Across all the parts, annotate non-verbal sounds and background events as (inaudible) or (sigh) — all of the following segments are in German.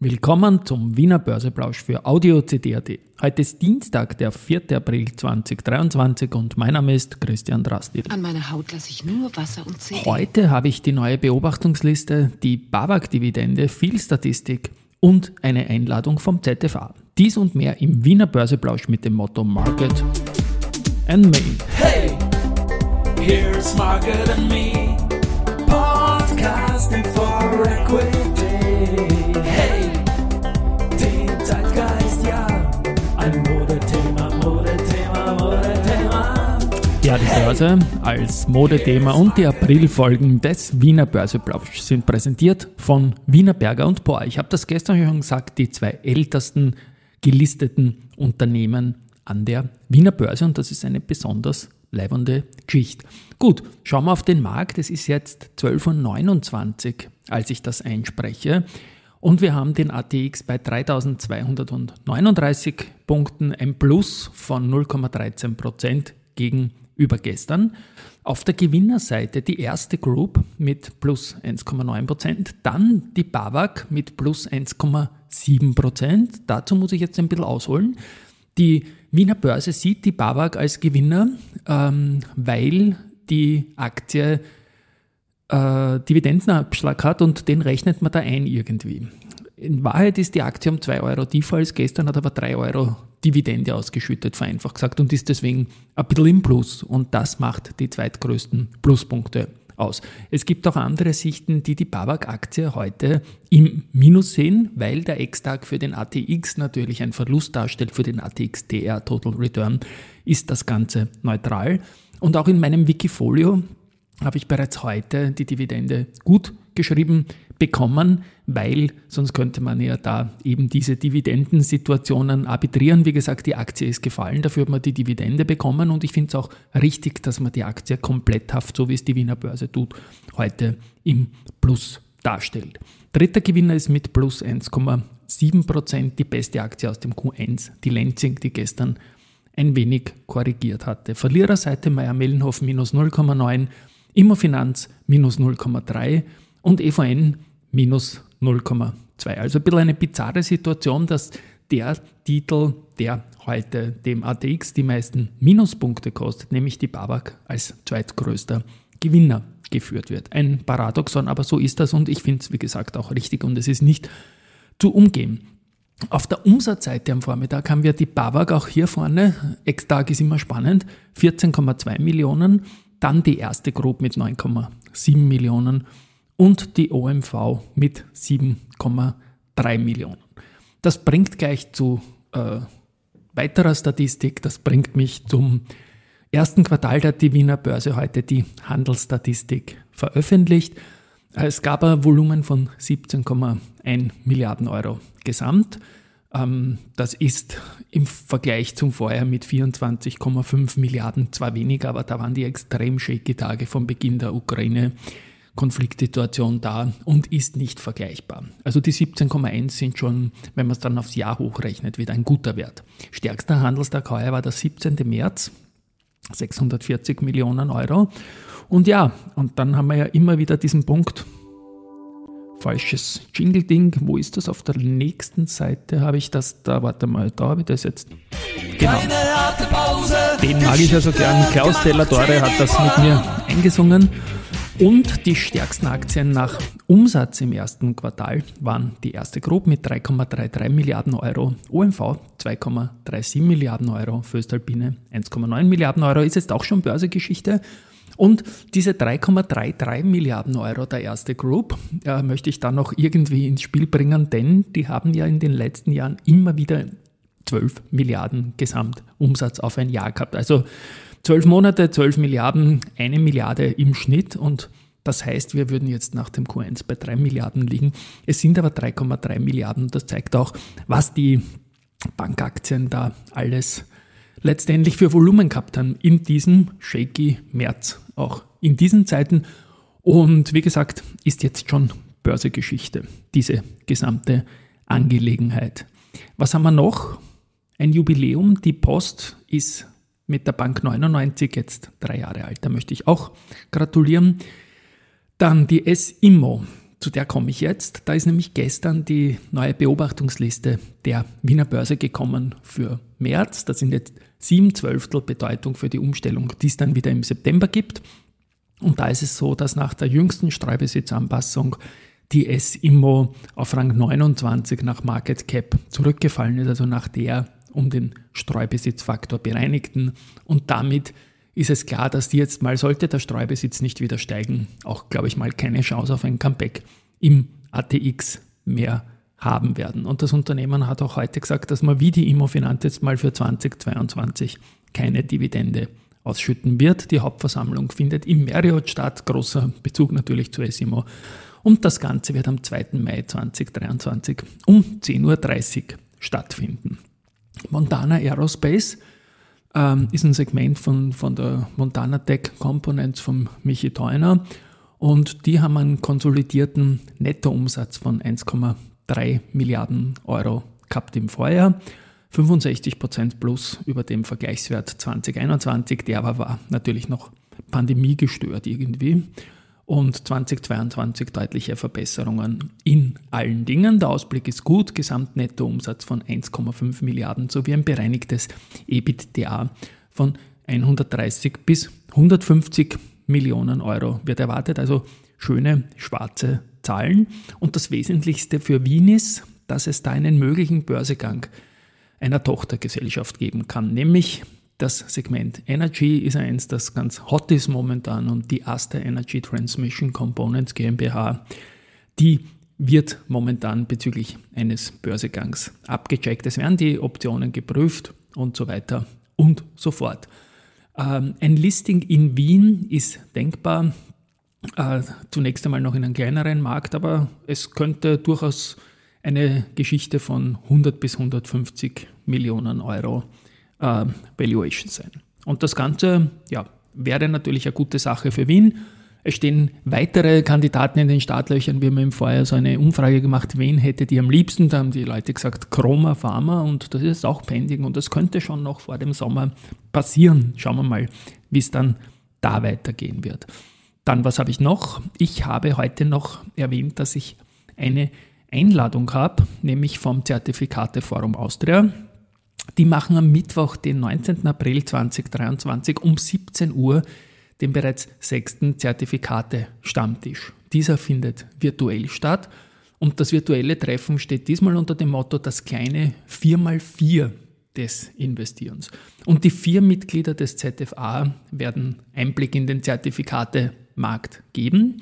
Willkommen zum Wiener Börseplausch für Audio CD.at. Heute ist Dienstag, der 4. April 2023 und mein Name ist Christian Drastil. An meiner Haut lasse ich nur Wasser und CD. Heute habe ich die neue Beobachtungsliste, die BAWAG-Dividende, viel Statistik und eine Einladung vom ZFA. Dies und mehr im Wiener Börseplausch mit dem Motto Market and Me. Hey, here's Market and Me, podcasting for equity. Hey, Ja, die Börse als Modethema und die Aprilfolgen des Wiener Börseplausch sind präsentiert von Wiener Berger und Bohr. Ich habe das gestern schon gesagt, die zwei ältesten gelisteten Unternehmen an der Wiener Börse und das ist eine besonders leibende Geschichte. Gut, schauen wir auf den Markt. Es ist jetzt 12.29 Uhr, als ich das einspreche. Und wir haben den ATX bei 3239 Punkten, ein Plus von 0,13 Prozent gegenüber gestern. Auf der Gewinnerseite die erste Group mit plus 1,9 Prozent, dann die BAWAG mit plus 1,7 Prozent. Dazu muss ich jetzt ein bisschen ausholen. Die Wiener Börse sieht die BAWAG als Gewinner, ähm, weil die Aktie äh, Dividendenabschlag hat und den rechnet man da ein irgendwie. In Wahrheit ist die Aktie um 2 Euro tiefer als gestern, hat aber 3 Euro Dividende ausgeschüttet, vereinfacht gesagt, und ist deswegen ein bisschen im Plus. Und das macht die zweitgrößten Pluspunkte aus. Es gibt auch andere Sichten, die die Babak-Aktie heute im Minus sehen, weil der Ex-Tag für den ATX natürlich ein Verlust darstellt. Für den ATX TR Total Return ist das Ganze neutral. Und auch in meinem Wikifolio habe ich bereits heute die Dividende gut geschrieben bekommen, weil sonst könnte man ja da eben diese Dividendensituationen arbitrieren. Wie gesagt, die Aktie ist gefallen, dafür hat man die Dividende bekommen und ich finde es auch richtig, dass man die Aktie kompletthaft, so wie es die Wiener Börse tut, heute im Plus darstellt. Dritter Gewinner ist mit plus 1,7 Prozent die beste Aktie aus dem Q1, die Lenzing, die gestern ein wenig korrigiert hatte. Verliererseite Meier-Mellenhof minus 0,9, Immofinanz minus 0,3 und EVN minus 0,2. Also ein bisschen eine bizarre Situation, dass der Titel, der heute dem ATX die meisten Minuspunkte kostet, nämlich die Babak als zweitgrößter Gewinner geführt wird. Ein Paradoxon, aber so ist das und ich finde es, wie gesagt, auch richtig und es ist nicht zu umgehen. Auf der Umsatzseite am Vormittag haben wir die Babak auch hier vorne, Ex-Tag ist immer spannend, 14,2 Millionen, dann die erste Group mit 9,7 Millionen und die OMV mit 7,3 Millionen. Das bringt gleich zu äh, weiterer Statistik, das bringt mich zum ersten Quartal der die Wiener Börse heute die Handelsstatistik veröffentlicht. Es gab ein Volumen von 17,1 Milliarden Euro gesamt. Ähm, das ist im Vergleich zum Vorjahr mit 24,5 Milliarden zwar weniger, aber da waren die extrem shaky Tage vom Beginn der Ukraine Konfliktsituation da und ist nicht vergleichbar. Also die 17,1 sind schon, wenn man es dann aufs Jahr hochrechnet, wieder ein guter Wert. Stärkster Handelstag heuer war der 17. März, 640 Millionen Euro. Und ja, und dann haben wir ja immer wieder diesen Punkt, falsches Jingle-Ding. Wo ist das? Auf der nächsten Seite habe ich das da. Warte mal, da habe ich das jetzt. Genau. Den mag ich also gern. Klaus Della-Dore hat das mit mir eingesungen. Und die stärksten Aktien nach Umsatz im ersten Quartal waren die erste Group mit 3,33 Milliarden Euro, OMV 2,37 Milliarden Euro, Föstalpine 1,9 Milliarden Euro, ist jetzt auch schon Börsegeschichte. Und diese 3,33 Milliarden Euro der erste Group äh, möchte ich dann noch irgendwie ins Spiel bringen, denn die haben ja in den letzten Jahren immer wieder 12 Milliarden Gesamtumsatz auf ein Jahr gehabt. Also Zwölf Monate, 12 Milliarden, eine Milliarde im Schnitt und das heißt, wir würden jetzt nach dem Q1 bei 3 Milliarden liegen. Es sind aber 3,3 Milliarden. Das zeigt auch, was die Bankaktien da alles letztendlich für Volumen gehabt haben in diesem shaky März, auch in diesen Zeiten. Und wie gesagt, ist jetzt schon Börsegeschichte, diese gesamte Angelegenheit. Was haben wir noch? Ein Jubiläum. Die Post ist mit der Bank 99, jetzt drei Jahre alt. Da möchte ich auch gratulieren. Dann die S-Immo. zu der komme ich jetzt. Da ist nämlich gestern die neue Beobachtungsliste der Wiener Börse gekommen für März. Das sind jetzt sieben Zwölftel Bedeutung für die Umstellung, die es dann wieder im September gibt. Und da ist es so, dass nach der jüngsten Streubesitzanpassung die S-Immo auf Rang 29 nach Market Cap zurückgefallen ist, also nach der um den Streubesitzfaktor bereinigten. Und damit ist es klar, dass die jetzt mal, sollte der Streubesitz nicht wieder steigen, auch, glaube ich mal, keine Chance auf ein Comeback im ATX mehr haben werden. Und das Unternehmen hat auch heute gesagt, dass man wie die Immofinanz jetzt mal für 2022 keine Dividende ausschütten wird. Die Hauptversammlung findet im Marriott statt, großer Bezug natürlich zu Esimo. Und das Ganze wird am 2. Mai 2023 um 10.30 Uhr stattfinden. Montana Aerospace ähm, ist ein Segment von, von der Montana Tech Components von Michi Theuner und die haben einen konsolidierten Nettoumsatz von 1,3 Milliarden Euro gehabt im Vorjahr. 65% plus über dem Vergleichswert 2021, der aber war natürlich noch pandemiegestört irgendwie. Und 2022 deutliche Verbesserungen in allen Dingen. Der Ausblick ist gut, Gesamtnettoumsatz von 1,5 Milliarden sowie ein bereinigtes EBITDA von 130 bis 150 Millionen Euro wird erwartet. Also schöne schwarze Zahlen. Und das Wesentlichste für Wien ist, dass es da einen möglichen Börsegang einer Tochtergesellschaft geben kann, nämlich das Segment Energy ist eins, das ganz hot ist momentan und die Aster Energy Transmission Components GmbH, die wird momentan bezüglich eines Börsegangs abgecheckt. Es werden die Optionen geprüft und so weiter und so fort. Ähm, ein Listing in Wien ist denkbar, äh, zunächst einmal noch in einem kleineren Markt, aber es könnte durchaus eine Geschichte von 100 bis 150 Millionen Euro äh, Valuation sein. Und das Ganze ja, wäre natürlich eine gute Sache für Wien. Es stehen weitere Kandidaten in den Startlöchern. Wir haben im Vorjahr so eine Umfrage gemacht, wen hättet ihr am liebsten? Da haben die Leute gesagt, Chroma Pharma und das ist auch pending und das könnte schon noch vor dem Sommer passieren. Schauen wir mal, wie es dann da weitergehen wird. Dann, was habe ich noch? Ich habe heute noch erwähnt, dass ich eine Einladung habe, nämlich vom Zertifikateforum Austria. Die machen am Mittwoch, den 19. April 2023 um 17 Uhr den bereits sechsten Zertifikate-Stammtisch. Dieser findet virtuell statt und das virtuelle Treffen steht diesmal unter dem Motto das kleine 4x4 des Investierens. Und die vier Mitglieder des ZFA werden Einblick in den Zertifikatemarkt geben.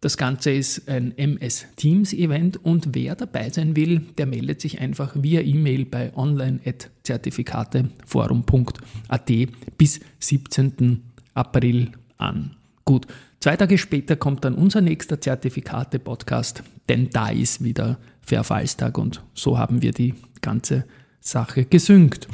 Das Ganze ist ein MS Teams Event und wer dabei sein will, der meldet sich einfach via E-Mail bei online.zertifikateforum.at bis 17. April an. Gut, zwei Tage später kommt dann unser nächster Zertifikate-Podcast, denn da ist wieder Verfallstag und so haben wir die ganze Sache gesynkt.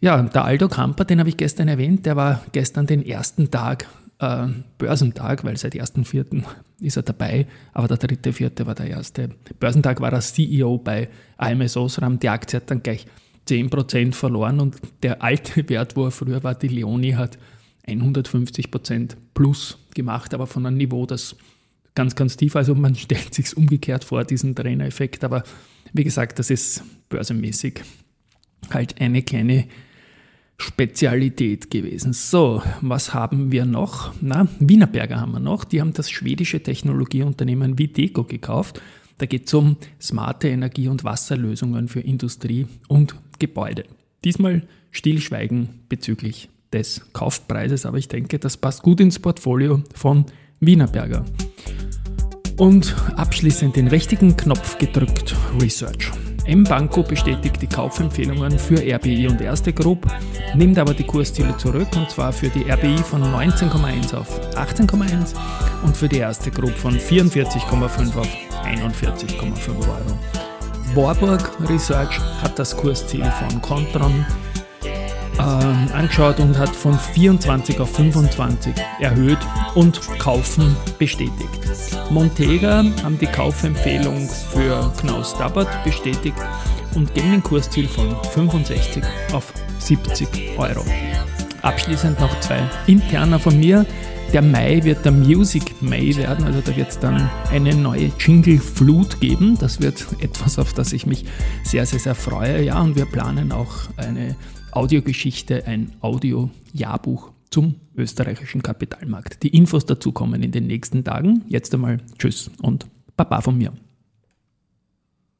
Ja, der Aldo Kamper, den habe ich gestern erwähnt, der war gestern den ersten Tag äh, Börsentag, weil seit 1.4. ist er dabei, aber der dritte, vierte war der erste. Börsentag war er CEO bei AMS Osram. Die Aktie hat dann gleich 10% verloren und der alte Wert, wo er früher war, die Leoni, hat 150% plus gemacht, aber von einem Niveau, das ganz, ganz tief, also man (laughs) stellt sich umgekehrt vor, diesen Trainereffekt, aber wie gesagt, das ist börsenmäßig halt eine kleine Spezialität gewesen. So, was haben wir noch? Na, Wienerberger haben wir noch. Die haben das schwedische Technologieunternehmen Videco gekauft. Da geht es um smarte Energie- und Wasserlösungen für Industrie und Gebäude. Diesmal Stillschweigen bezüglich des Kaufpreises, aber ich denke, das passt gut ins Portfolio von Wienerberger. Und abschließend den richtigen Knopf gedrückt, Research. M-Banco bestätigt die Kaufempfehlungen für RBI und Erste Group, nimmt aber die Kursziele zurück und zwar für die RBI von 19,1 auf 18,1 und für die Erste Group von 44,5 auf 41,5 Euro. Warburg Research hat das Kursziel von Contron ähm, angeschaut und hat von 24 auf 25 erhöht und Kaufen bestätigt. Montega haben die Kaufempfehlung für Knaus Dabbert bestätigt und geben ein Kursziel von 65 auf 70 Euro. Abschließend noch zwei interner von mir. Der Mai wird der Music May werden, also da wird es dann eine neue Jingle-Flut geben. Das wird etwas, auf das ich mich sehr, sehr, sehr freue. Ja, und wir planen auch eine Audiogeschichte, ein Audio-Jahrbuch zum österreichischen Kapitalmarkt. Die Infos dazu kommen in den nächsten Tagen. Jetzt einmal Tschüss und Baba von mir.